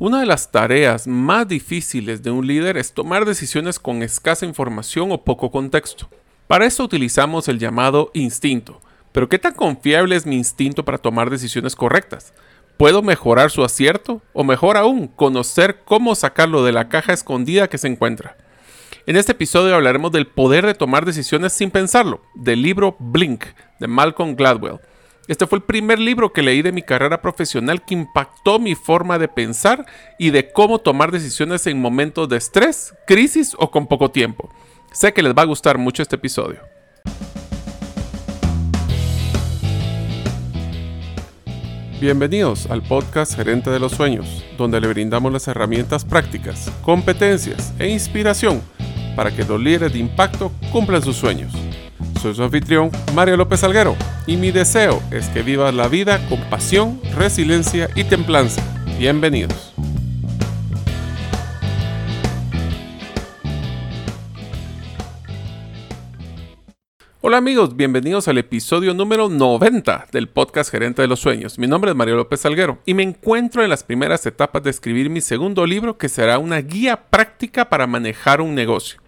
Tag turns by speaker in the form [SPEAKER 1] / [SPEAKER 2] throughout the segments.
[SPEAKER 1] Una de las tareas más difíciles de un líder es tomar decisiones con escasa información o poco contexto. Para eso utilizamos el llamado instinto. Pero ¿qué tan confiable es mi instinto para tomar decisiones correctas? ¿Puedo mejorar su acierto? O mejor aún, conocer cómo sacarlo de la caja escondida que se encuentra. En este episodio hablaremos del poder de tomar decisiones sin pensarlo, del libro Blink de Malcolm Gladwell. Este fue el primer libro que leí de mi carrera profesional que impactó mi forma de pensar y de cómo tomar decisiones en momentos de estrés, crisis o con poco tiempo. Sé que les va a gustar mucho este episodio. Bienvenidos al podcast Gerente de los Sueños, donde le brindamos las herramientas prácticas, competencias e inspiración para que los líderes de impacto cumplan sus sueños. Soy su anfitrión, Mario López Alguero, y mi deseo es que vivas la vida con pasión, resiliencia y templanza. Bienvenidos. Hola amigos, bienvenidos al episodio número 90 del podcast Gerente de los Sueños. Mi nombre es Mario López Alguero y me encuentro en las primeras etapas de escribir mi segundo libro que será una guía práctica para manejar un negocio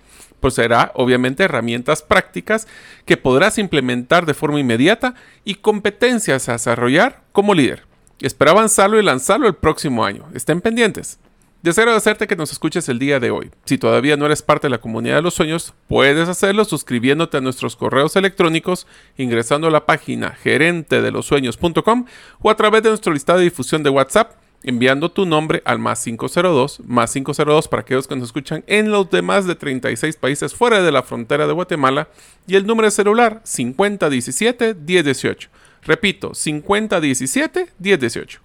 [SPEAKER 1] pues será obviamente herramientas prácticas que podrás implementar de forma inmediata y competencias a desarrollar como líder. Espero avanzarlo y lanzarlo el próximo año. Estén pendientes. Deseo agradecerte que nos escuches el día de hoy. Si todavía no eres parte de la comunidad de los sueños, puedes hacerlo suscribiéndote a nuestros correos electrónicos, ingresando a la página gerentedelosueños.com o a través de nuestro listado de difusión de WhatsApp enviando tu nombre al más 502, más 502 para aquellos que nos escuchan en los demás de 36 países fuera de la frontera de Guatemala y el número de celular 5017-1018. Repito, 5017-1018.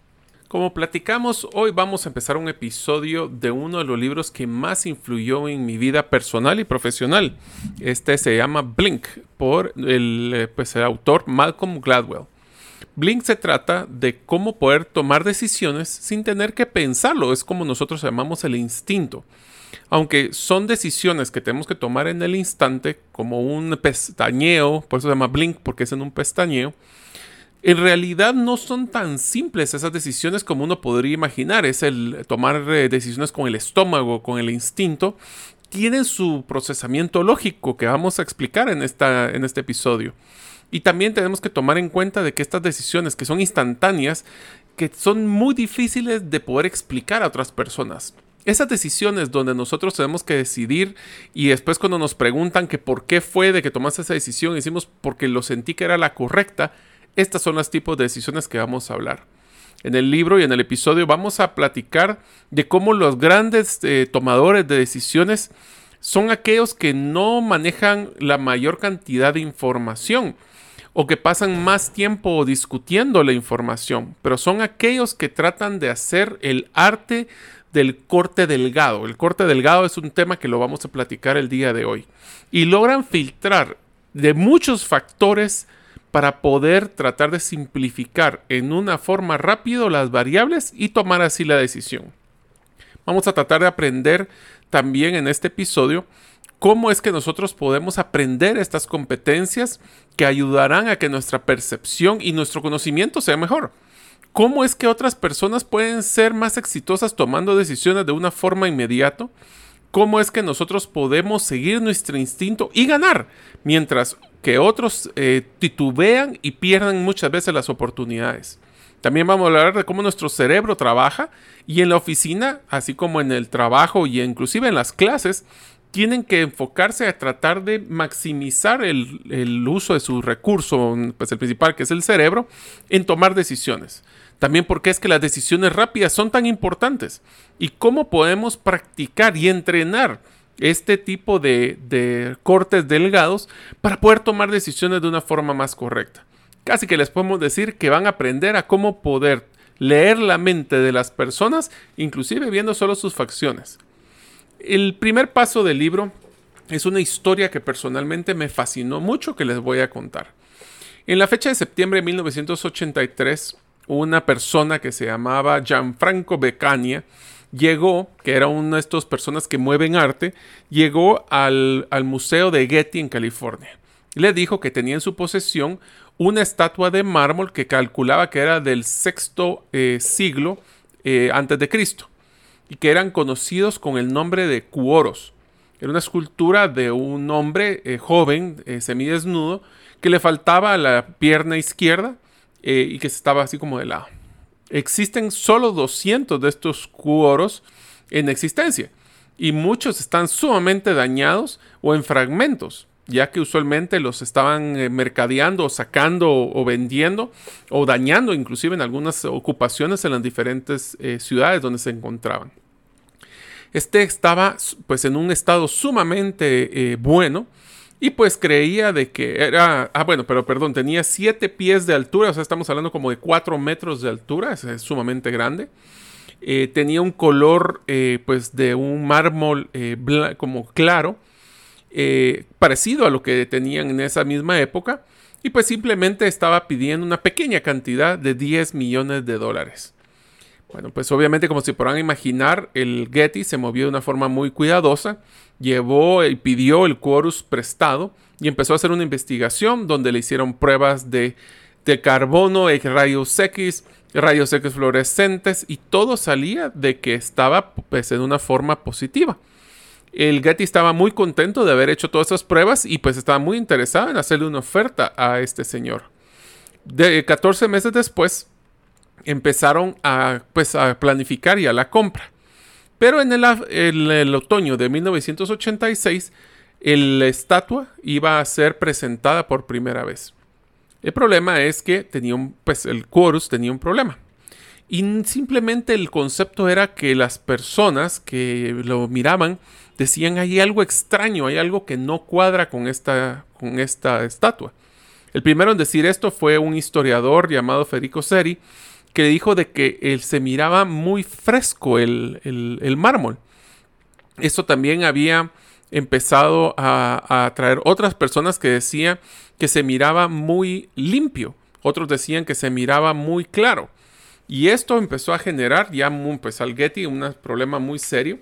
[SPEAKER 1] Como platicamos, hoy vamos a empezar un episodio de uno de los libros que más influyó en mi vida personal y profesional. Este se llama Blink por el, eh, pues, el autor Malcolm Gladwell. Blink se trata de cómo poder tomar decisiones sin tener que pensarlo. Es como nosotros llamamos el instinto. Aunque son decisiones que tenemos que tomar en el instante, como un pestañeo, por eso se llama Blink, porque es en un pestañeo, en realidad no son tan simples esas decisiones como uno podría imaginar. Es el tomar eh, decisiones con el estómago, con el instinto. Tienen su procesamiento lógico que vamos a explicar en, esta, en este episodio. Y también tenemos que tomar en cuenta de que estas decisiones que son instantáneas, que son muy difíciles de poder explicar a otras personas. Esas decisiones donde nosotros tenemos que decidir y después cuando nos preguntan que por qué fue de que tomaste esa decisión, decimos porque lo sentí que era la correcta, estas son los tipos de decisiones que vamos a hablar. En el libro y en el episodio vamos a platicar de cómo los grandes eh, tomadores de decisiones son aquellos que no manejan la mayor cantidad de información o que pasan más tiempo discutiendo la información, pero son aquellos que tratan de hacer el arte del corte delgado. El corte delgado es un tema que lo vamos a platicar el día de hoy. Y logran filtrar de muchos factores para poder tratar de simplificar en una forma rápida las variables y tomar así la decisión. Vamos a tratar de aprender también en este episodio cómo es que nosotros podemos aprender estas competencias que ayudarán a que nuestra percepción y nuestro conocimiento sea mejor. ¿Cómo es que otras personas pueden ser más exitosas tomando decisiones de una forma inmediata? ¿Cómo es que nosotros podemos seguir nuestro instinto y ganar? Mientras que otros eh, titubean y pierdan muchas veces las oportunidades. También vamos a hablar de cómo nuestro cerebro trabaja y en la oficina, así como en el trabajo y inclusive en las clases, tienen que enfocarse a tratar de maximizar el, uso de su recurso, pues el principal que es el cerebro, en tomar decisiones. También porque es que las decisiones rápidas son tan importantes y cómo podemos practicar y entrenar este tipo de, de cortes delgados para poder tomar decisiones de una forma más correcta. Casi que les podemos decir que van a aprender a cómo poder leer la mente de las personas, inclusive viendo solo sus facciones. El primer paso del libro es una historia que personalmente me fascinó mucho que les voy a contar. En la fecha de septiembre de 1983, una persona que se llamaba Gianfranco Beccania llegó, que era una de estas personas que mueven arte, llegó al, Museo de Getty en California. Le dijo que tenía en su posesión una estatua de mármol que calculaba que era del sexto eh, siglo eh, antes de Cristo. Y que eran conocidos con el nombre de cuoros. Era una escultura de un hombre eh, joven, eh, semidesnudo, que le faltaba la pierna izquierda eh, y que estaba así como de lado. Existen solo 200 de estos cuoros en existencia y muchos están sumamente dañados o en fragmentos, ya que usualmente los estaban mercadeando o sacando o, vendiendo o dañando inclusive en algunas ocupaciones en las diferentes ciudades donde se encontraban. Este estaba pues en un estado sumamente eh, bueno y pues creía de que era, ah bueno, pero perdón, tenía 7 pies de altura, o sea, estamos hablando como de 4 metros de altura, es, sumamente grande. Eh, tenía un color eh, pues de un mármol como claro, parecido a lo que tenían en esa misma época, y pues simplemente estaba pidiendo una pequeña cantidad de 10 millones de dólares. Bueno, pues obviamente como se podrán imaginar, el Getty se movió de una forma muy cuidadosa, llevó y pidió el quorus prestado y empezó a hacer una investigación donde le hicieron pruebas de, de carbono, rayos X, rayos X fluorescentes y todo salía de que estaba pues, en una forma positiva. El Getty estaba muy contento de haber hecho todas esas pruebas y pues estaba muy interesado en hacerle una oferta a este señor. De 14 meses después, empezaron a, pues, a planificar la compra. Pero en el, otoño de 1986, la estatua iba a ser presentada por primera vez. El problema es que tenía pues el chorus tenía un problema. Y simplemente el concepto era que las personas que lo miraban decían hay algo extraño, hay algo que no cuadra con esta, con esta estatua. El primero en decir esto fue un historiador llamado Federico Seri, que dijo de que él se miraba muy fresco el, mármol. Esto también había empezado a, atraer otras personas que decían que se miraba muy limpio. Otros decían que se miraba muy claro. Y esto empezó a generar ya pues, al Getty un problema muy serio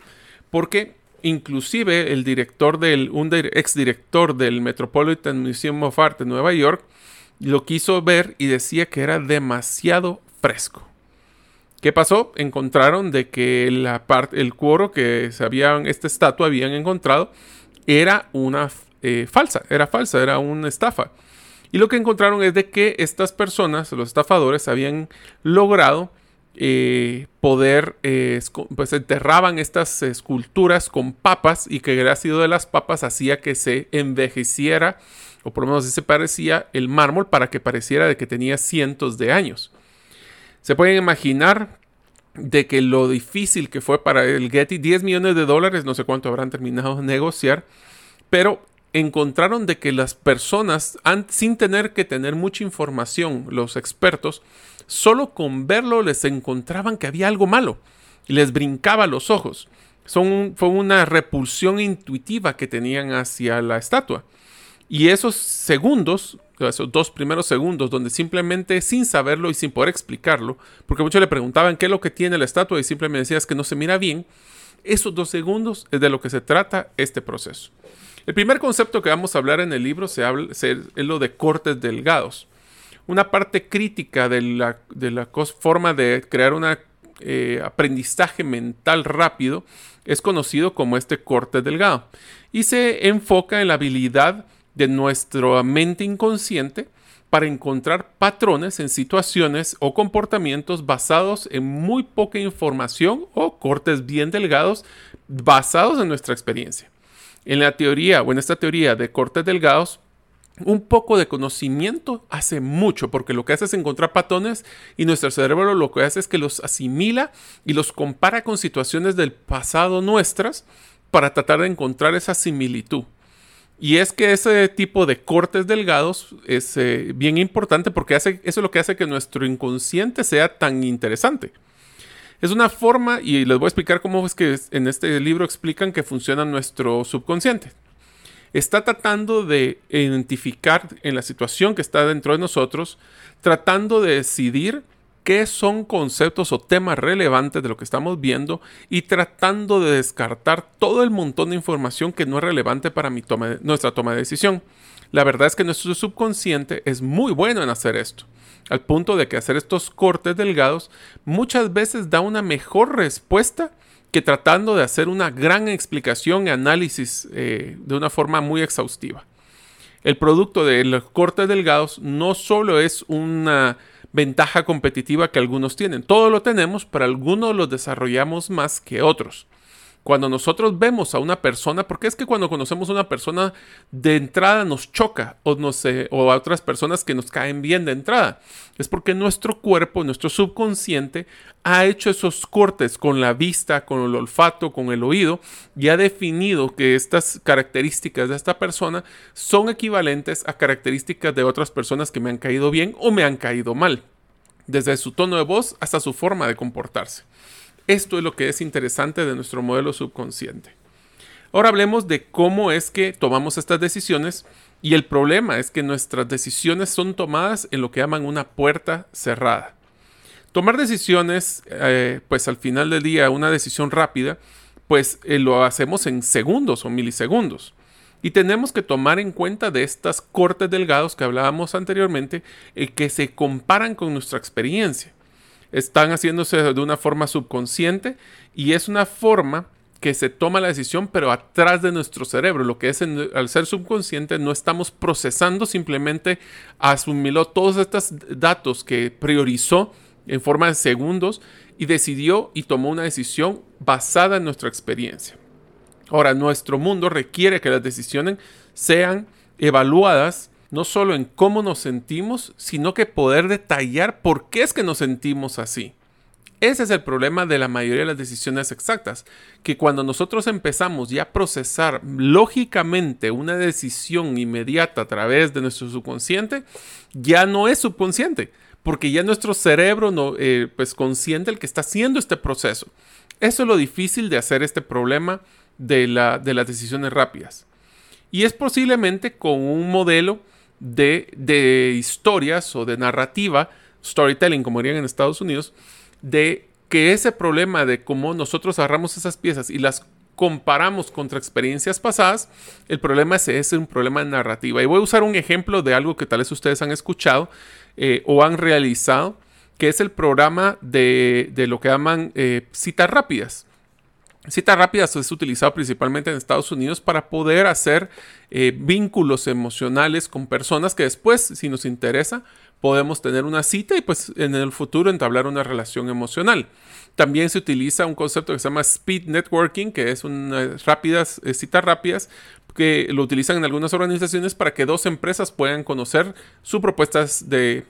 [SPEAKER 1] porque inclusive el director del, un ex director del Metropolitan Museum of Art de Nueva York lo quiso ver y decía que era demasiado fresco. ¿Qué pasó? Encontraron de que la parte, el cuoro que se habían, esta estatua habían encontrado era una eh, falsa, era falsa, era una estafa. Y lo que encontraron es de que estas personas, los estafadores, habían logrado eh, poder, eh, pues enterraban estas esculturas con papas y que el ácido de las papas hacía que se envejeciera, o por lo menos se parecía el mármol para que pareciera de que tenía cientos de años. Se pueden imaginar de que lo difícil que fue para el Getty, 10 millones de dólares, no sé cuánto habrán terminado de negociar, pero encontraron de que las personas, sin tener que tener mucha información, los expertos, solo con verlo les encontraban que había algo malo y les brincaba los ojos. Fue una repulsión intuitiva que tenían hacia la estatua. Y esos segundos esos dos primeros segundos donde simplemente sin saberlo y sin poder explicarlo, porque muchos le preguntaban qué es lo que tiene la estatua y simplemente decías que no se mira bien, esos dos segundos es de lo que se trata este proceso. El primer concepto que vamos a hablar en el libro se habla, es lo de cortes delgados. Una parte crítica de la, forma de crear un eh, aprendizaje mental rápido es conocido como este corte delgado y se enfoca en la habilidad de nuestra mente inconsciente para encontrar patrones en situaciones o comportamientos basados en muy poca información o cortes bien delgados basados en nuestra experiencia. En la teoría o en esta teoría de cortes delgados, un poco de conocimiento hace mucho, porque lo que hace es encontrar patrones y nuestro cerebro lo que hace es que los asimila y los compara con situaciones del pasado nuestras para tratar de encontrar esa similitud. Y es que ese tipo de cortes delgados es eh, bien importante porque hace, eso es lo que hace que nuestro inconsciente sea tan interesante. Es una forma, y les voy a explicar cómo es que en este libro explican que funciona nuestro subconsciente. Está tratando de identificar en la situación que está dentro de nosotros, tratando de decidir qué son conceptos o temas relevantes de lo que estamos viendo y tratando de descartar todo el montón de información que no es relevante para nuestra toma de decisión. La verdad es que nuestro subconsciente es muy bueno en hacer esto. Al punto de que hacer estos cortes delgados muchas veces da una mejor respuesta que tratando de hacer una gran explicación y análisis eh, de una forma muy exhaustiva. El producto de los cortes delgados no solo es una ventaja competitiva que algunos tienen, todo lo tenemos, pero algunos los desarrollamos más que otros. Cuando nosotros vemos a una persona, porque es que cuando conocemos a una persona de entrada nos choca o, sé, o a otras personas que nos caen bien de entrada, es porque nuestro cuerpo, nuestro subconsciente ha hecho esos cortes con la vista, con el olfato, con el oído y ha definido que estas características de esta persona son equivalentes a características de otras personas que me han caído bien o me han caído mal, desde su tono de voz hasta su forma de comportarse. Esto es lo que es interesante de nuestro modelo subconsciente. Ahora hablemos de cómo es que tomamos estas decisiones y el problema es que nuestras decisiones son tomadas en lo que llaman una puerta cerrada. Tomar decisiones, eh, pues al final del día, una decisión rápida, pues eh, lo hacemos en segundos o milisegundos. Y tenemos que tomar en cuenta de estas cortes delgados que hablábamos anteriormente, eh, que se comparan con nuestra experiencia están haciéndose de una forma subconsciente y es una forma que se toma la decisión, pero atrás de nuestro cerebro. Lo que es al ser subconsciente, no estamos procesando, simplemente asumió todos estos datos que priorizó en forma de segundos y decidió y tomó una decisión basada en nuestra experiencia. Ahora, nuestro mundo requiere que las decisiones sean evaluadas no solo en cómo nos sentimos, sino que poder detallar por qué es que nos sentimos así. Ese es el problema de la mayoría de las decisiones exactas, que cuando nosotros empezamos ya a procesar lógicamente una decisión inmediata a través de nuestro subconsciente, ya no es subconsciente, porque ya nuestro cerebro no, eh, pues consciente el que está haciendo este proceso. Eso es lo difícil de hacer este problema de, la, de las decisiones rápidas. Y es posiblemente con un modelo de, historias o de narrativa, storytelling, como dirían en Estados Unidos, de que ese problema de cómo nosotros agarramos esas piezas y las comparamos contra experiencias pasadas, el problema es, es un problema de narrativa. Y voy a usar un ejemplo de algo que tal vez ustedes han escuchado eh, o han realizado, que es el programa de, lo que llaman eh, citas rápidas. Citas rápidas es utilizado principalmente en Estados Unidos para poder hacer eh, vínculos emocionales con personas que después, si nos interesa, podemos tener una cita y pues en el futuro entablar una relación emocional. También se utiliza un concepto que se llama speed networking, que es unas rápidas, eh, citas rápidas, que lo utilizan en algunas organizaciones para que dos empresas puedan conocer sus propuestas de,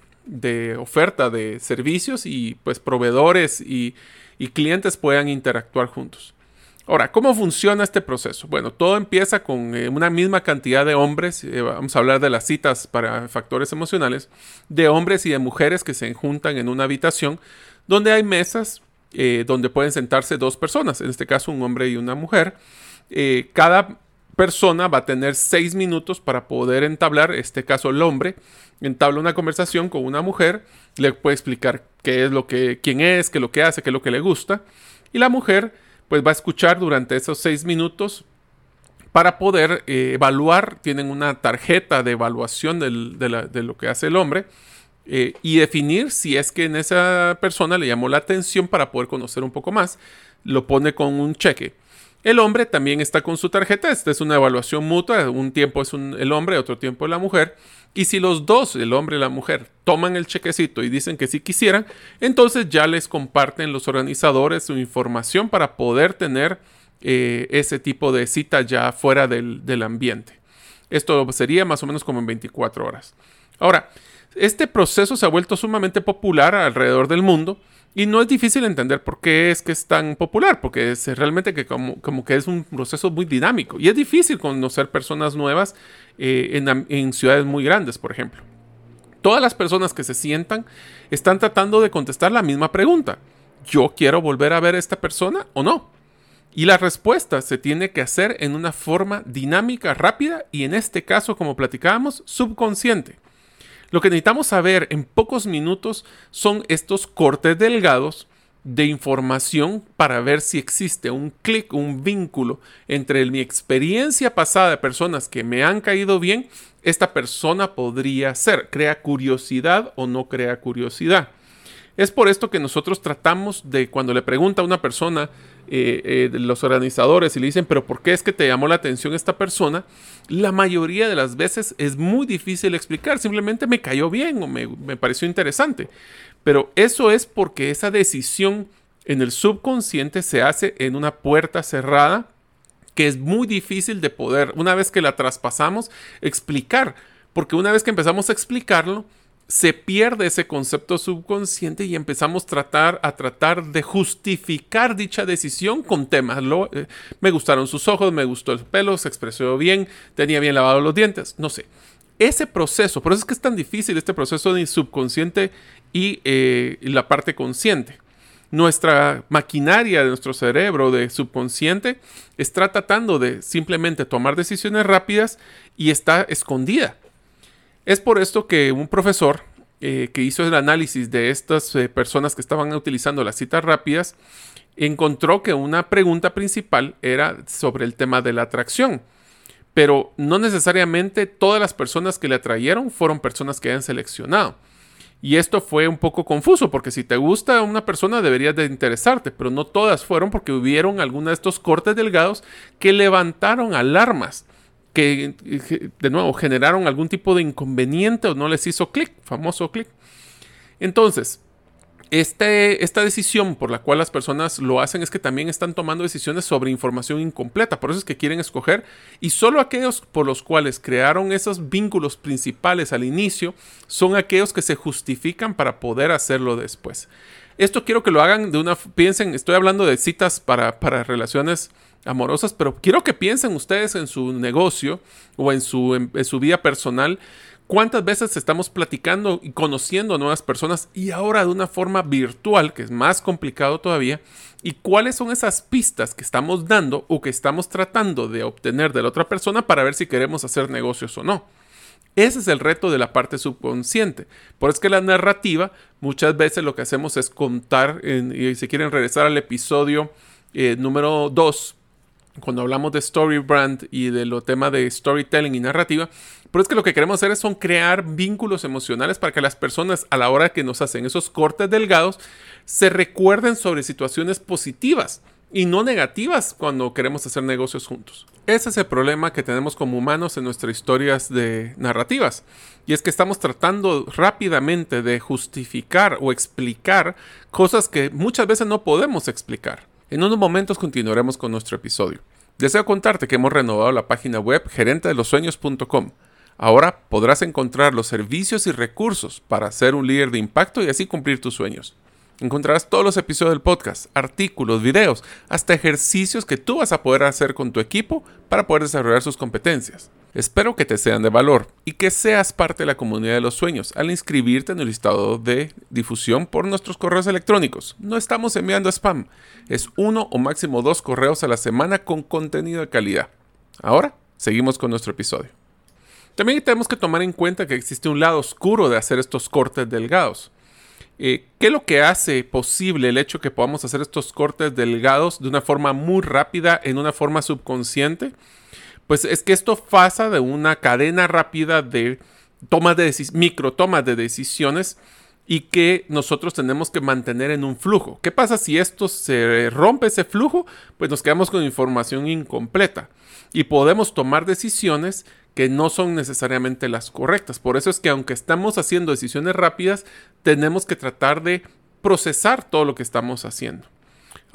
[SPEAKER 1] oferta de servicios y pues proveedores y, y clientes puedan interactuar juntos. Ahora, ¿cómo funciona este proceso? Bueno, todo empieza con eh, una misma cantidad de hombres, eh, vamos a hablar de las citas para factores emocionales, de hombres y de mujeres que se juntan en una habitación donde hay mesas eh, donde pueden sentarse dos personas, en este caso un hombre y una mujer. cada persona va a tener seis minutos para poder entablar, en este caso el hombre, entabla una conversación con una mujer, le puede explicar qué es lo que, quién es, qué es lo que hace, qué es lo que le gusta, y la mujer pues va a escuchar durante esos seis minutos para poder eh, evaluar, tienen una tarjeta de evaluación de, lo que hace el hombre eh, y definir si es que en esa persona le llamó la atención para poder conocer un poco más, lo pone con un cheque. El hombre también está con su tarjeta, esta es una evaluación mutua, un tiempo es el hombre, otro tiempo es la mujer, y si los dos, el hombre y la mujer, toman el chequecito y dicen que sí quisieran, entonces ya les comparten los organizadores su información para poder tener eh, ese tipo de cita ya fuera del, del ambiente. Esto sería más o menos como en 24 horas. Ahora, este proceso se ha vuelto sumamente popular alrededor del mundo y no es difícil entender por qué es que es tan popular, porque es realmente que como, como que es un proceso muy dinámico. Y es difícil conocer personas nuevas eh, en, ciudades muy grandes, por ejemplo. Todas las personas que se sientan están tratando de contestar la misma pregunta. ¿Yo quiero volver a ver a esta persona o no? Y la respuesta se tiene que hacer en una forma dinámica, rápida y en este caso, como platicábamos, subconsciente. Lo que necesitamos saber en pocos minutos son estos cortes delgados de información para ver si existe un clic, un vínculo entre mi experiencia pasada de personas que me han caído bien, esta persona podría ser. Crea curiosidad o no crea curiosidad. Es por esto que nosotros tratamos de cuando le pregunta a una persona, eh, eh, los organizadores y le dicen, pero ¿por qué es que te llamó la atención esta persona? La mayoría de las veces es muy difícil explicar, simplemente me cayó bien o me, me pareció interesante. Pero eso es porque esa decisión en el subconsciente se hace en una puerta cerrada que es muy difícil de poder, una vez que la traspasamos, explicar. Porque una vez que empezamos a explicarlo, se pierde ese concepto subconsciente y empezamos tratar, a tratar de justificar dicha decisión con temas. Eh, me gustaron sus ojos, me gustó el pelo, se expresó bien, tenía bien lavado los dientes, no sé. Ese proceso, por eso es que es tan difícil este proceso de subconsciente y eh, la parte consciente. Nuestra maquinaria de nuestro cerebro, de subconsciente, está tratando de simplemente tomar decisiones rápidas y está escondida es por esto que un profesor eh, que hizo el análisis de estas eh, personas que estaban utilizando las citas rápidas, encontró que una pregunta principal era sobre el tema de la atracción. Pero no necesariamente todas las personas que le atrayeron fueron personas que hayan seleccionado. Y esto fue un poco confuso, porque si te gusta una persona deberías de interesarte, pero no todas fueron porque hubieron algunos de estos cortes delgados que levantaron alarmas que, de nuevo, generaron algún tipo de inconveniente o no les hizo clic, famoso clic. Entonces, este, esta decisión por la cual las personas lo hacen es que también están tomando decisiones sobre información incompleta. Por eso es que quieren escoger y solo aquellos por los cuales crearon esos vínculos principales al inicio son aquellos que se justifican para poder hacerlo después. Esto quiero que lo hagan de una... Piensen, estoy hablando de citas para, para relaciones amorosas, pero quiero que piensen ustedes en su negocio o en su, en, su vida personal. ¿Cuántas veces estamos platicando y conociendo nuevas personas y ahora de una forma virtual, que es más complicado todavía? ¿Y cuáles son esas pistas que estamos dando o que estamos tratando de obtener de la otra persona para ver si queremos hacer negocios o no? Ese es el reto de la parte subconsciente. Por eso es que la narrativa, muchas veces lo que hacemos es contar, y si quieren regresar al episodio eh, número 2, cuando hablamos de story brand y de lo tema de storytelling y narrativa, pero es que lo que queremos hacer es son crear vínculos emocionales para que las personas a la hora que nos hacen esos cortes delgados se recuerden sobre situaciones positivas y no negativas cuando queremos hacer negocios juntos. Ese es el problema que tenemos como humanos en nuestras historias de narrativas. Y es que estamos tratando rápidamente de justificar o explicar cosas que muchas veces no podemos explicar. En unos momentos continuaremos con nuestro episodio. Deseo contarte que hemos renovado la página web gerentedelosueños.com. Ahora podrás encontrar los servicios y recursos para ser un líder de impacto y así cumplir tus sueños. Encontrarás todos los episodios del podcast, artículos, videos, hasta ejercicios que tú vas a poder hacer con tu equipo para poder desarrollar sus competencias. Espero que te sean de valor y que seas parte de la comunidad de los sueños al inscribirte en el listado de difusión por nuestros correos electrónicos. No estamos enviando spam, es uno o máximo dos correos a la semana con contenido de calidad. Ahora, seguimos con nuestro episodio. También tenemos que tomar en cuenta que existe un lado oscuro de hacer estos cortes delgados. Eh, ¿Qué es lo que hace posible el hecho que podamos hacer estos cortes delgados de una forma muy rápida, en una forma subconsciente? Pues es que esto pasa de una cadena rápida de tomas de micro tomas de decisiones y que nosotros tenemos que mantener en un flujo. ¿Qué pasa si esto se rompe ese flujo? Pues nos quedamos con información incompleta y podemos tomar decisiones que no son necesariamente las correctas. Por eso es que aunque estamos haciendo decisiones rápidas, tenemos que tratar de procesar todo lo que estamos haciendo.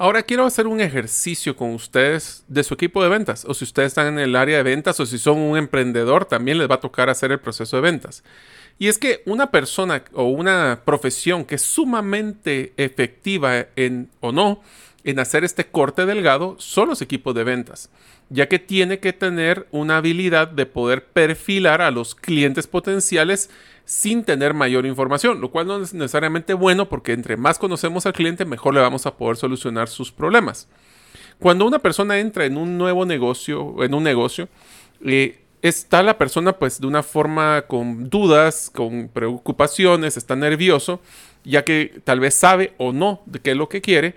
[SPEAKER 1] Ahora quiero hacer un ejercicio con ustedes de su equipo de ventas, o si ustedes están en el área de ventas, o si son un emprendedor, también les va a tocar hacer el proceso de ventas. Y es que una persona o una profesión que es sumamente efectiva en o no en hacer este corte delgado son los equipos de ventas, ya que tiene que tener una habilidad de poder perfilar a los clientes potenciales sin tener mayor información, lo cual no es necesariamente bueno porque entre más conocemos al cliente, mejor le vamos a poder solucionar sus problemas. Cuando una persona entra en un nuevo negocio, en un negocio, eh, está la persona pues de una forma con dudas, con preocupaciones, está nervioso, ya que tal vez sabe o no de qué es lo que quiere.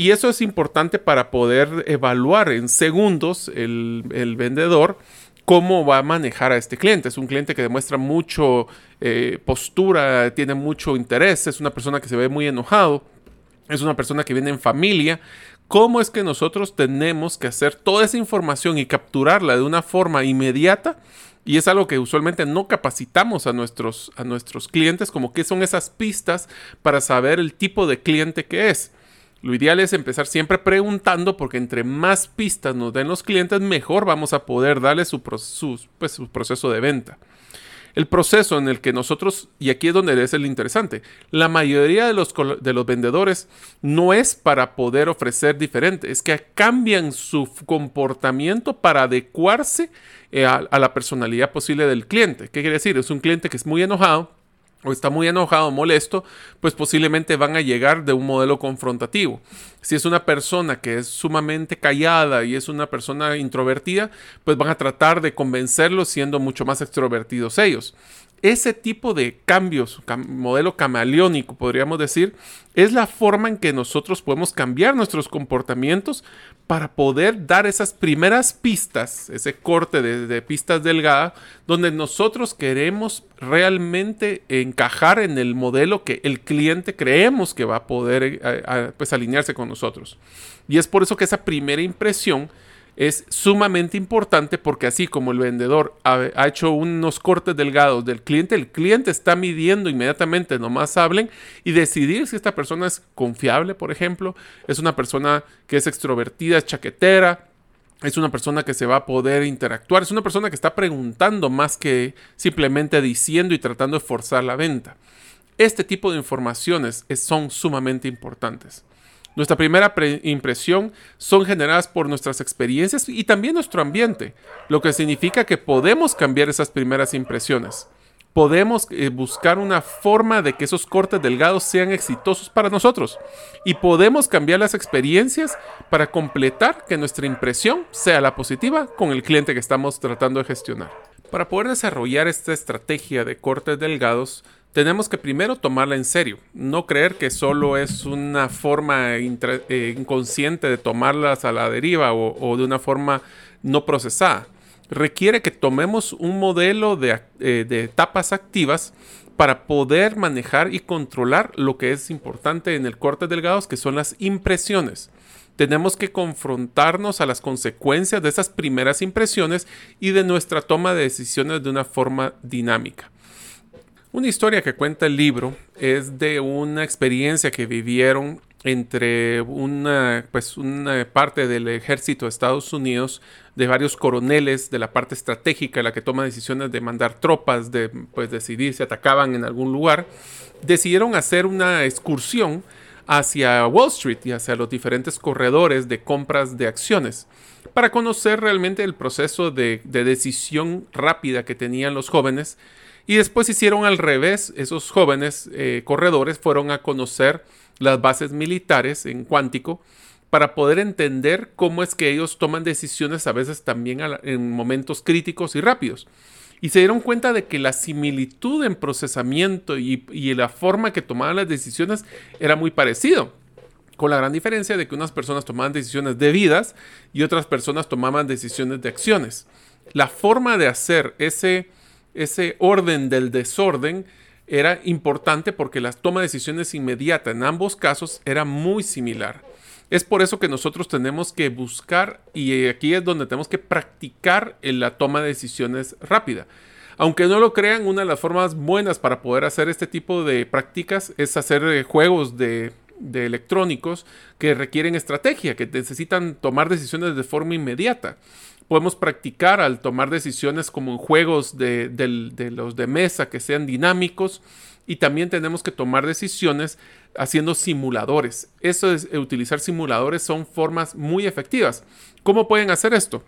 [SPEAKER 1] Y eso es importante para poder evaluar en segundos el, vendedor cómo va a manejar a este cliente. Es un cliente que demuestra mucho eh, postura, tiene mucho interés, es una persona que se ve muy enojado, es una persona que viene en familia. ¿Cómo es que nosotros tenemos que hacer toda esa información y capturarla de una forma inmediata? Y es algo que usualmente no capacitamos a nuestros, a nuestros clientes, como que son esas pistas para saber el tipo de cliente que es. Lo ideal es empezar siempre preguntando porque entre más pistas nos den los clientes, mejor vamos a poder darle su, pues, su proceso de venta el proceso en el que nosotros, y aquí es donde es el interesante, la mayoría de los, de los vendedores no es para poder ofrecer diferente, es que cambian su comportamiento para adecuarse eh, a, a la personalidad posible del cliente. ¿Qué quiere decir? Es un cliente que es muy enojado, o está muy enojado, molesto, pues posiblemente van a llegar de un modelo confrontativo. Si es una persona que es sumamente callada y es una persona introvertida, pues van a tratar de convencerlo siendo mucho más extrovertidos ellos. Ese tipo de cambios, modelo camaleónico, podríamos decir, es la forma en que nosotros podemos cambiar nuestros comportamientos para poder dar esas primeras pistas, ese corte de, pistas delgadas, donde nosotros queremos realmente encajar en el modelo que el cliente creemos que va a poder eh, pues, alinearse con nosotros. Y es por eso que esa primera impresión es sumamente importante porque así como el vendedor ha, hecho unos cortes delgados del cliente, el cliente está midiendo inmediatamente, nomás hablen y decidir si esta persona es confiable, por ejemplo, es una persona que es extrovertida, es chaquetera, es una persona que se va a poder interactuar, es una persona que está preguntando más que simplemente diciendo y tratando de forzar la venta. Este tipo de informaciones son sumamente importantes. Nuestra primera impresión son generadas por nuestras experiencias y también nuestro ambiente, lo que significa que podemos cambiar esas primeras impresiones. Podemos eh, buscar una forma de que esos cortes delgados sean exitosos para nosotros y podemos cambiar las experiencias para completar que nuestra impresión sea la positiva con el cliente que estamos tratando de gestionar. Para poder desarrollar esta estrategia de cortes delgados, tenemos que primero tomarla en serio, no creer que solo es una forma eh, inconsciente de tomarlas a la deriva o, de una forma no procesada. Requiere que tomemos un modelo de, eh, de etapas activas para poder manejar y controlar lo que es importante en el corte delgados, que son las impresiones tenemos que confrontarnos a las consecuencias de esas primeras impresiones y de nuestra toma de decisiones de una forma dinámica. Una historia que cuenta el libro es de una experiencia que vivieron entre una, pues una parte del ejército de Estados Unidos, de varios coroneles de la parte estratégica, la que toma decisiones de mandar tropas, de pues, decidir si atacaban en algún lugar, decidieron hacer una excursión hacia Wall Street y hacia los diferentes corredores de compras de acciones para conocer realmente el proceso de, de decisión rápida que tenían los jóvenes y después hicieron al revés, esos jóvenes eh, corredores fueron a conocer las bases militares en cuántico para poder entender cómo es que ellos toman decisiones a veces también en momentos críticos y rápidos. Y se dieron cuenta de que la similitud en procesamiento y, y la forma que tomaban las decisiones era muy parecido con la gran diferencia de que unas personas tomaban decisiones debidas y otras personas tomaban decisiones de acciones. La forma de hacer ese, ese orden del desorden era importante porque la toma de decisiones inmediata en ambos casos era muy similar. Es por eso que nosotros tenemos que buscar, y aquí es donde tenemos que practicar en la toma de decisiones rápida. Aunque no lo crean, una de las formas buenas para poder hacer este tipo de prácticas es hacer eh, juegos de, de electrónicos que requieren estrategia, que necesitan tomar decisiones de forma inmediata podemos practicar al tomar decisiones como en juegos de, los de mesa que sean dinámicos y también tenemos que tomar decisiones haciendo simuladores. Eso es utilizar simuladores son formas muy efectivas. ¿Cómo pueden hacer esto?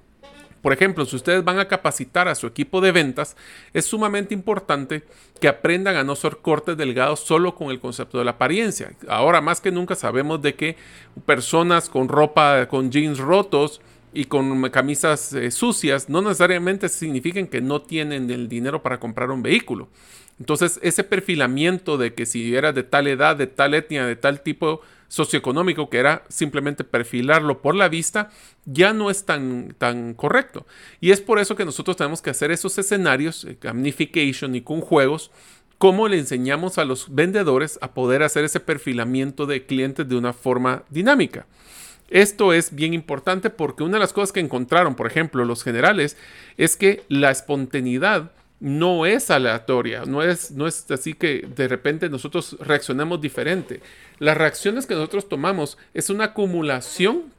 [SPEAKER 1] Por ejemplo, si ustedes van a capacitar a su equipo de ventas, es sumamente importante que aprendan a no ser cortes delgados solo con el concepto de la apariencia. Ahora más que nunca sabemos de que personas con ropa, con jeans rotos, y con camisas eh, sucias no necesariamente significan que no tienen el dinero para comprar un vehículo. Entonces, ese perfilamiento de que si era de tal edad, de tal etnia, de tal tipo socioeconómico, que era simplemente perfilarlo por la vista, ya no es tan, tan correcto. Y es por eso que nosotros tenemos que hacer esos escenarios, eh, gamification y con juegos, cómo le enseñamos a los vendedores a poder hacer ese perfilamiento de clientes de una forma dinámica. Esto es bien importante porque una de las cosas que encontraron, por ejemplo, los generales, es que la espontaneidad no es aleatoria, no es, no es así que de repente nosotros reaccionemos diferente. Las reacciones que nosotros tomamos es una acumulación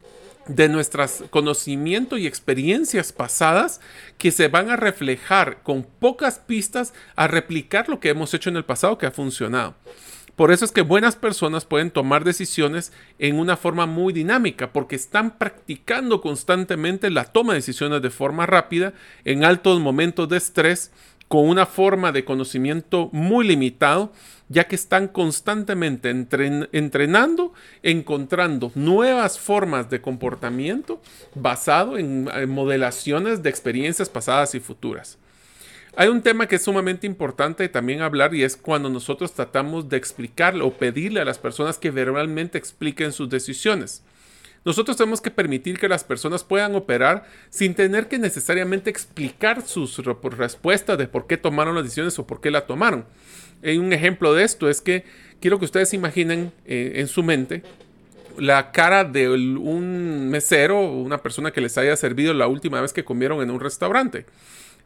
[SPEAKER 1] de nuestros conocimientos y experiencias pasadas que se van a reflejar con pocas pistas a replicar lo que hemos hecho en el pasado que ha funcionado. Por eso es que buenas personas pueden tomar decisiones en una forma muy dinámica, porque están practicando constantemente la toma de decisiones de forma rápida, en altos momentos de estrés, con una forma de conocimiento muy limitado, ya que están constantemente entrenando, encontrando nuevas formas de comportamiento basado en modelaciones de experiencias pasadas y futuras. Hay un tema que es sumamente importante también hablar y es cuando nosotros tratamos de explicarle o pedirle a las personas que verbalmente expliquen sus decisiones. Nosotros tenemos que permitir que las personas puedan operar sin tener que necesariamente explicar sus respuestas de por qué tomaron las decisiones o por qué la tomaron. un ejemplo de esto es que quiero que ustedes imaginen eh, en su mente la cara de un mesero o una persona que les haya servido la última vez que comieron en un restaurante.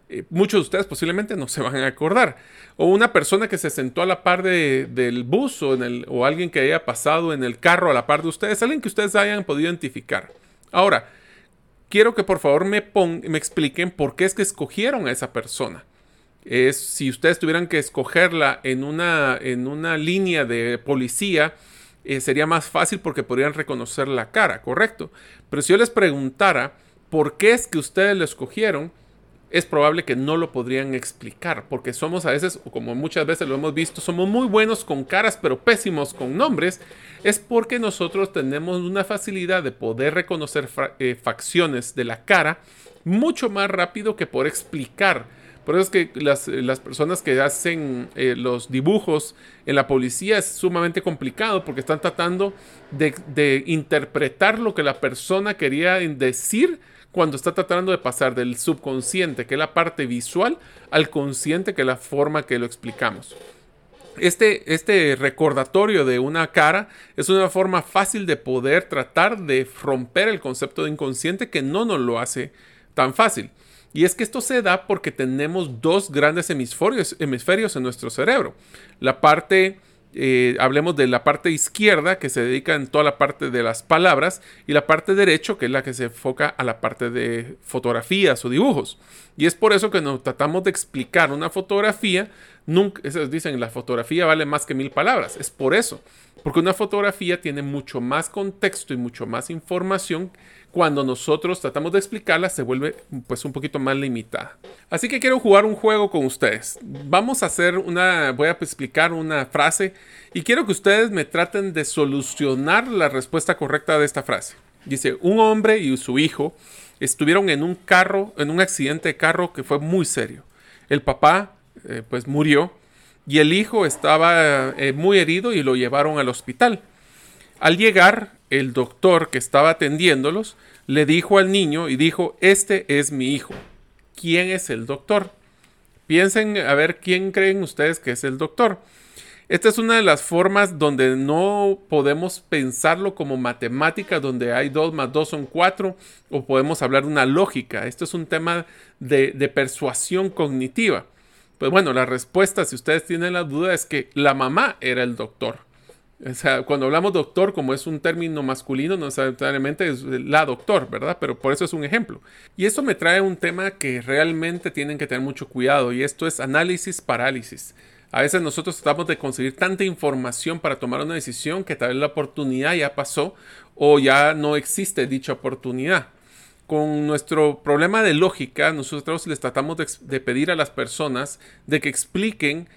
[SPEAKER 1] Eh, muchos de ustedes posiblemente no se van a acordar. O una persona que se sentó a la par del bus o, en el, o alguien que haya pasado en el carro a la par de ustedes, alguien que ustedes hayan podido identificar. Ahora, quiero que por favor me, me expliquen por qué es que escogieron a esa persona. Es si ustedes tuvieran que escogerla en una, en una línea de policía, eh, sería más fácil porque podrían reconocer la cara, ¿correcto? Pero si yo les preguntara por qué es que ustedes lo escogieron, es probable que no lo podrían explicar, porque somos a veces, o como muchas veces lo hemos visto, somos muy buenos con caras, pero pésimos con nombres, es porque nosotros tenemos una facilidad de poder reconocer eh, facciones de la cara mucho más rápido que por explicar. Por eso es que las, personas que hacen eh, los dibujos en la policía es sumamente complicado porque están tratando de interpretar lo que la persona quería decir cuando está tratando de pasar del subconsciente, que es la parte visual, al consciente, que es la forma que lo explicamos. Este, este, recordatorio de una cara es una forma fácil de poder tratar de romper el concepto de inconsciente que no nos lo hace tan fácil. Y es que esto se da porque tenemos dos grandes hemisferios, hemisferios en nuestro cerebro. La parte eh, hablemos de la parte izquierda que se dedica en toda la parte de las palabras y la parte derecho que es la que se enfoca a la parte de fotografías o dibujos. Y es por eso que nos tratamos de explicar una fotografía. Nunca, dicen, la fotografía vale más que mil palabras. Es por eso. Porque una fotografía tiene mucho más contexto y mucho más información cuando nosotros tratamos de explicarla se vuelve pues un poquito más limitada. Así que quiero jugar un juego con ustedes. Vamos a hacer una, voy a explicar una frase y quiero que ustedes me traten de solucionar la respuesta correcta de esta frase. Dice, un hombre y su hijo estuvieron en un carro, en un accidente de carro que fue muy serio. El papá eh, pues murió y el hijo estaba eh, muy herido y lo llevaron al hospital. Al llegar, el doctor que estaba atendiéndolos le dijo al niño y dijo, este es mi hijo. ¿Quién es el doctor? Piensen a ver quién creen ustedes que es el doctor. Esta es una de las formas donde no podemos pensarlo como matemática, donde hay 2 más 2 son 4, o podemos hablar de una lógica. Esto es un tema de, de persuasión cognitiva. Pues bueno, la respuesta, si ustedes tienen la duda, es que la mamá era el doctor. Cuando hablamos doctor, como es un término masculino, no necesariamente es la doctor, ¿verdad? Pero por eso es un ejemplo. Y esto me trae un tema que realmente tienen que tener mucho cuidado y esto es análisis parálisis. A veces nosotros tratamos de conseguir tanta información para tomar una decisión que tal vez la oportunidad ya pasó o ya no existe dicha oportunidad. Con nuestro problema de lógica, nosotros les tratamos de, de pedir a las personas de que expliquen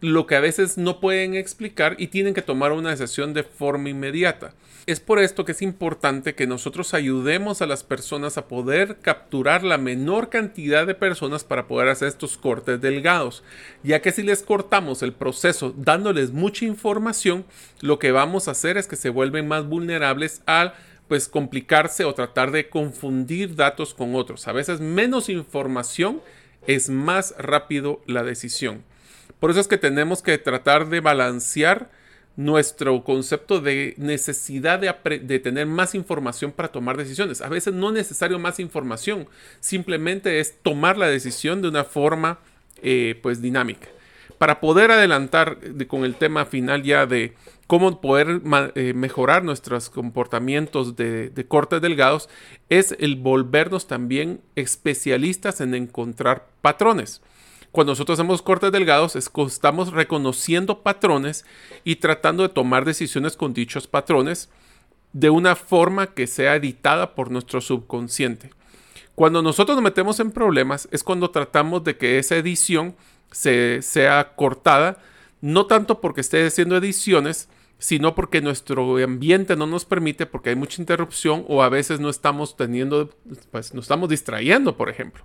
[SPEAKER 1] lo que a veces no pueden explicar y tienen que tomar una decisión de forma inmediata. Es por esto que es importante que nosotros ayudemos a las personas a poder capturar la menor cantidad de personas para poder hacer estos cortes delgados, ya que si les cortamos el proceso dándoles mucha información, lo que vamos a hacer es que se vuelven más vulnerables al pues complicarse o tratar de confundir datos con otros. A veces menos información es más rápido la decisión. Por eso es que tenemos que tratar de balancear nuestro concepto de necesidad de, tener más información para tomar decisiones. A veces no es necesario más información, simplemente es tomar la decisión de una forma eh, pues dinámica. Para poder adelantar con el tema final ya de cómo poder eh, mejorar nuestros comportamientos de, de cortes delgados, es el volvernos también especialistas en encontrar patrones. Cuando nosotros hacemos cortes delgados, estamos reconociendo patrones y tratando de tomar decisiones con dichos patrones de una forma que sea editada por nuestro subconsciente. Cuando nosotros nos metemos en problemas es cuando tratamos de que esa edición se, sea cortada, no tanto porque esté haciendo ediciones, sino porque nuestro ambiente no nos permite, porque hay mucha interrupción o a veces no estamos teniendo, pues nos estamos distrayendo, por ejemplo.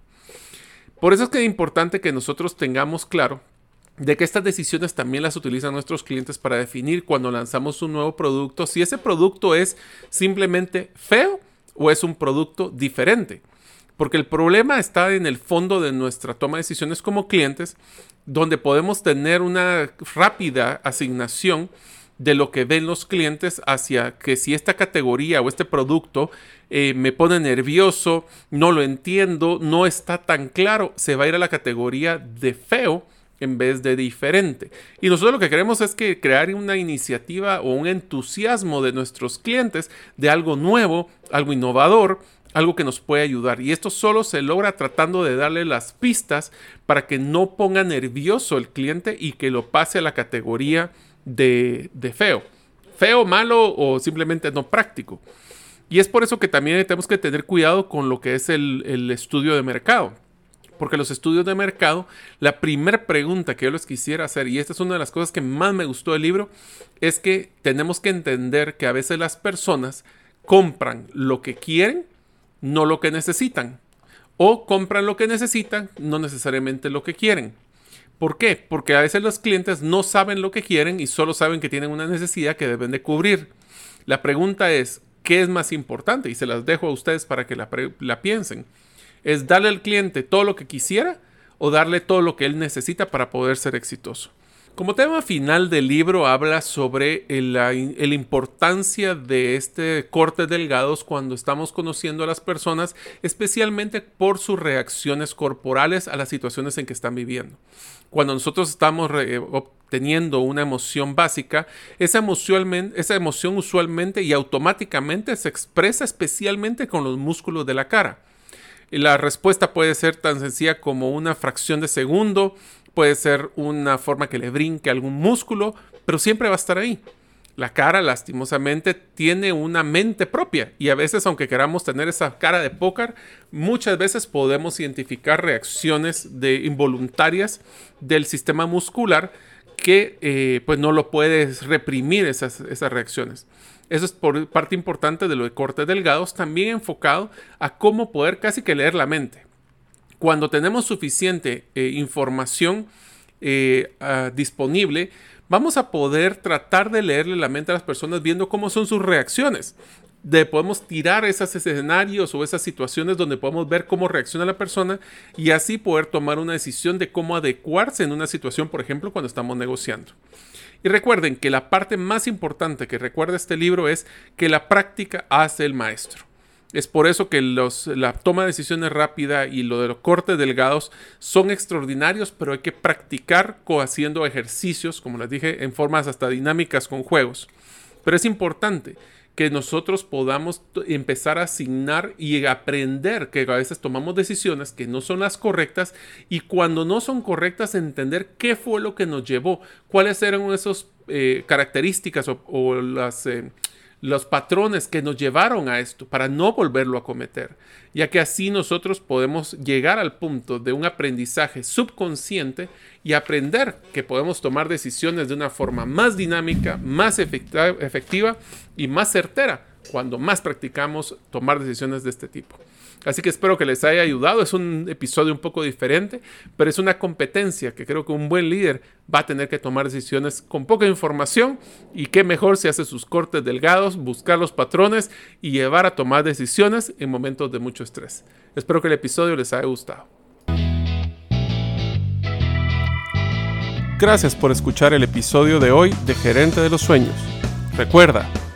[SPEAKER 1] Por eso es que es importante que nosotros tengamos claro de que estas decisiones también las utilizan nuestros clientes para definir cuando lanzamos un nuevo producto si ese producto es simplemente feo o es un producto diferente. Porque el problema está en el fondo de nuestra toma de decisiones como clientes, donde podemos tener una rápida asignación de lo que ven los clientes hacia que si esta categoría o este producto eh, me pone nervioso, no lo entiendo, no está tan claro, se va a ir a la categoría de feo en vez de diferente. Y nosotros lo que queremos es que crear una iniciativa o un entusiasmo de nuestros clientes de algo nuevo, algo innovador, algo que nos puede ayudar. Y esto solo se logra tratando de darle las pistas para que no ponga nervioso el cliente y que lo pase a la categoría de, feo. Feo, malo o simplemente no práctico. Y es por eso que también tenemos que tener cuidado con lo que es el, estudio de mercado. Porque los estudios de mercado, la primera pregunta que yo les quisiera hacer, y esta es una de las cosas que más me gustó del libro, es que tenemos que entender que a veces las personas compran lo que quieren, no lo que necesitan. O compran lo que necesitan, no necesariamente lo que quieren. ¿Por qué? Porque a veces los clientes no saben lo que quieren y solo saben que tienen una necesidad que deben de cubrir. La pregunta es, ¿qué es más importante? Y se las dejo a ustedes para que la, piensen. ¿Es darle al cliente todo lo que quisiera o darle todo lo que él necesita para poder ser exitoso? Como tema final del libro habla sobre la, importancia de este corte delgados cuando estamos conociendo a las personas, especialmente por sus reacciones corporales a las situaciones en que están viviendo. Cuando nosotros estamos obteniendo una emoción básica, esa emoción, esa emoción usualmente y automáticamente se expresa especialmente con los músculos de la cara. Y la respuesta puede ser tan sencilla como una fracción de segundo, puede ser una forma que le brinque algún músculo, pero siempre va a estar ahí. La cara, lastimosamente, tiene una mente propia y a veces, aunque queramos tener esa cara de póker, muchas veces podemos identificar reacciones de involuntarias del sistema muscular que eh, pues no lo puedes reprimir esas, esas reacciones. Eso es por parte importante de lo de cortes delgados, también enfocado a cómo poder casi que leer la mente cuando tenemos suficiente eh, información eh, ah, disponible, vamos a poder tratar de leerle la mente a las personas viendo cómo son sus reacciones. De, podemos tirar esos escenarios o esas situaciones donde podemos ver cómo reacciona la persona y así poder tomar una decisión de cómo adecuarse en una situación, por ejemplo, cuando estamos negociando. Y recuerden que la parte más importante que recuerda este libro es que la práctica hace el maestro. Es por eso que la toma de decisiones rápida y lo de los cortes delgados son extraordinarios, pero hay que practicar haciendo ejercicios, como les dije, en formas hasta dinámicas con juegos. Pero es importante que nosotros podamos empezar a asignar y aprender que a veces tomamos decisiones que no son las correctas y cuando no son correctas entender qué fue lo que nos llevó, cuáles eran esas eh, características o, las... Eh, los patrones que nos llevaron a esto para no volverlo a cometer, ya que así nosotros podemos llegar al punto de un aprendizaje subconsciente y aprender que podemos tomar decisiones de una forma más dinámica, más efectiva y más certera cuando más practicamos tomar decisiones de este tipo. Así que espero que les haya ayudado. Es un episodio un poco diferente, pero es una competencia que creo que un buen líder va a tener que tomar decisiones con poca información y qué mejor si hace sus cortes delgados, buscar los patrones y llevar a tomar decisiones en momentos de mucho estrés. Espero que el episodio les haya gustado. Gracias por escuchar el episodio de hoy de Gerente de los Sueños. Recuerda,